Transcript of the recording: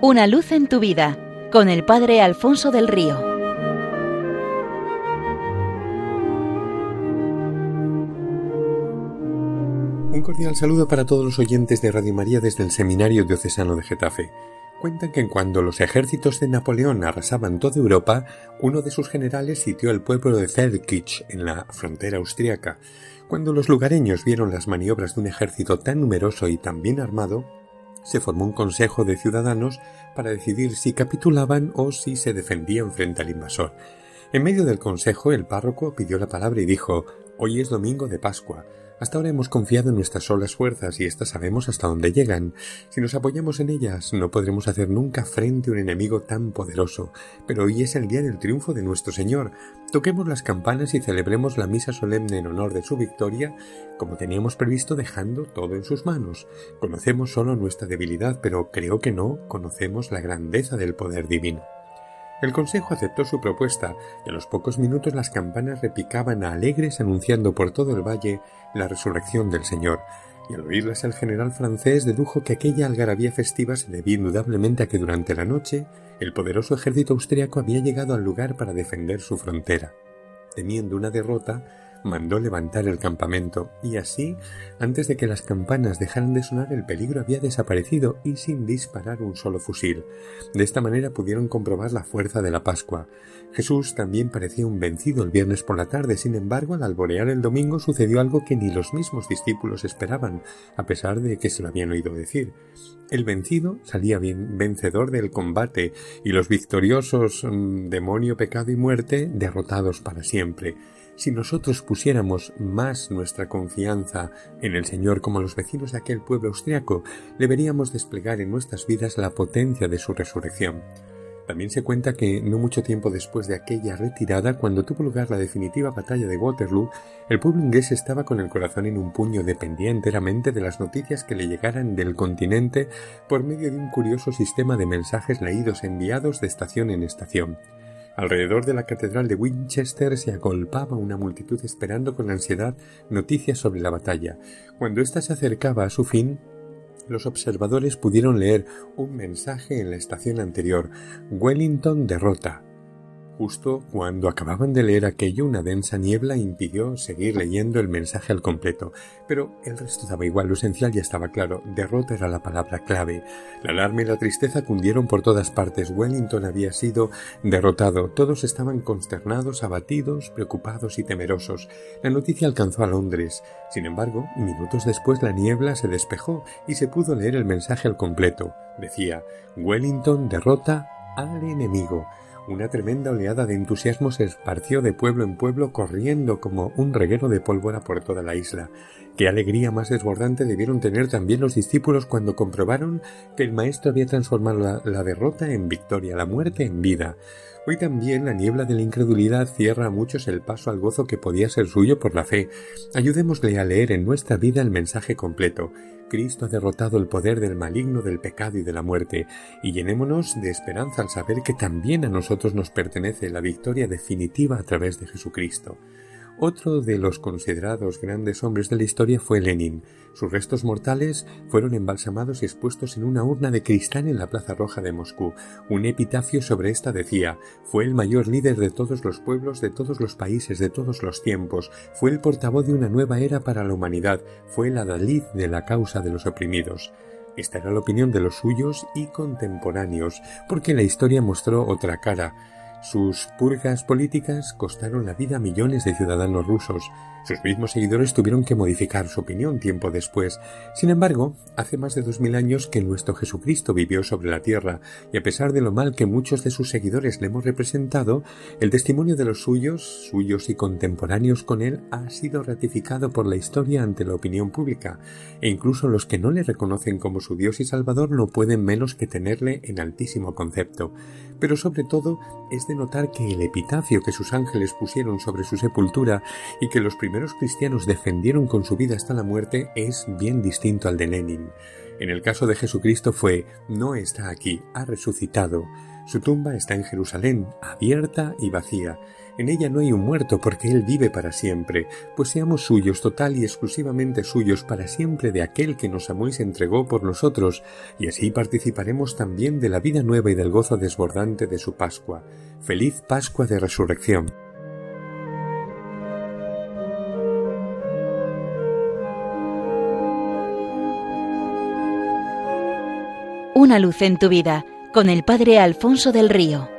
Una luz en tu vida con el Padre Alfonso del Río. Un cordial saludo para todos los oyentes de Radio María desde el Seminario Diocesano de Getafe. Cuentan que cuando los ejércitos de Napoleón arrasaban toda Europa, uno de sus generales sitió el pueblo de Feldkirch en la frontera austriaca. Cuando los lugareños vieron las maniobras de un ejército tan numeroso y tan bien armado, se formó un consejo de ciudadanos para decidir si capitulaban o si se defendían frente al invasor. En medio del consejo el párroco pidió la palabra y dijo Hoy es domingo de Pascua. Hasta ahora hemos confiado en nuestras solas fuerzas y éstas sabemos hasta dónde llegan. Si nos apoyamos en ellas, no podremos hacer nunca frente a un enemigo tan poderoso. Pero hoy es el día del triunfo de nuestro Señor. Toquemos las campanas y celebremos la misa solemne en honor de su victoria, como teníamos previsto dejando todo en sus manos. Conocemos solo nuestra debilidad, pero creo que no conocemos la grandeza del poder divino. El consejo aceptó su propuesta y a los pocos minutos las campanas repicaban alegres anunciando por todo el valle la resurrección del Señor, y al oírlas el general francés dedujo que aquella algarabía festiva se debía indudablemente a que durante la noche el poderoso ejército austriaco había llegado al lugar para defender su frontera. Temiendo una derrota, mandó levantar el campamento, y así, antes de que las campanas dejaran de sonar, el peligro había desaparecido y sin disparar un solo fusil. De esta manera pudieron comprobar la fuerza de la Pascua. Jesús también parecía un vencido el viernes por la tarde, sin embargo, al alborear el domingo sucedió algo que ni los mismos discípulos esperaban, a pesar de que se lo habían oído decir. El vencido salía bien vencedor del combate y los victoriosos mm, demonio, pecado y muerte derrotados para siempre. Si nosotros pusiéramos más nuestra confianza en el Señor como los vecinos de aquel pueblo austriaco, le veríamos desplegar en nuestras vidas la potencia de su resurrección. También se cuenta que no mucho tiempo después de aquella retirada, cuando tuvo lugar la definitiva batalla de Waterloo, el pueblo inglés estaba con el corazón en un puño, dependía enteramente de las noticias que le llegaran del continente por medio de un curioso sistema de mensajes leídos enviados de estación en estación. Alrededor de la catedral de Winchester se agolpaba una multitud esperando con ansiedad noticias sobre la batalla. Cuando ésta se acercaba a su fin, los observadores pudieron leer un mensaje en la estación anterior Wellington derrota. Justo cuando acababan de leer aquello, una densa niebla impidió seguir leyendo el mensaje al completo, pero el resto daba igual, lo esencial ya estaba claro, derrota era la palabra clave. La alarma y la tristeza cundieron por todas partes, Wellington había sido derrotado, todos estaban consternados, abatidos, preocupados y temerosos. La noticia alcanzó a Londres. Sin embargo, minutos después la niebla se despejó y se pudo leer el mensaje al completo. Decía, Wellington derrota al enemigo. Una tremenda oleada de entusiasmo se esparció de pueblo en pueblo corriendo como un reguero de pólvora por toda la isla. Qué alegría más desbordante debieron tener también los discípulos cuando comprobaron que el Maestro había transformado la, la derrota en victoria, la muerte en vida. Hoy también la niebla de la incredulidad cierra a muchos el paso al gozo que podía ser suyo por la fe. Ayudémosle a leer en nuestra vida el mensaje completo. Cristo ha derrotado el poder del maligno, del pecado y de la muerte, y llenémonos de esperanza al saber que también a nosotros nos pertenece la victoria definitiva a través de Jesucristo. Otro de los considerados grandes hombres de la historia fue Lenin. Sus restos mortales fueron embalsamados y expuestos en una urna de cristal en la Plaza Roja de Moscú. Un epitafio sobre esta decía Fue el mayor líder de todos los pueblos, de todos los países, de todos los tiempos. Fue el portavoz de una nueva era para la humanidad. Fue el adalid de la causa de los oprimidos. Esta era la opinión de los suyos y contemporáneos, porque la historia mostró otra cara sus purgas políticas costaron la vida a millones de ciudadanos rusos. Sus mismos seguidores tuvieron que modificar su opinión tiempo después. Sin embargo, hace más de dos mil años que nuestro Jesucristo vivió sobre la tierra, y a pesar de lo mal que muchos de sus seguidores le hemos representado, el testimonio de los suyos, suyos y contemporáneos con él, ha sido ratificado por la historia ante la opinión pública, e incluso los que no le reconocen como su Dios y Salvador no pueden menos que tenerle en altísimo concepto. Pero sobre todo es de notar que el epitafio que sus ángeles pusieron sobre su sepultura y que los primeros cristianos defendieron con su vida hasta la muerte es bien distinto al de Lenin. En el caso de Jesucristo fue no está aquí, ha resucitado. Su tumba está en Jerusalén, abierta y vacía. En ella no hay un muerto porque Él vive para siempre, pues seamos suyos total y exclusivamente suyos para siempre de aquel que nos amó y se entregó por nosotros, y así participaremos también de la vida nueva y del gozo desbordante de su Pascua. Feliz Pascua de Resurrección. Una luz en tu vida con el Padre Alfonso del Río.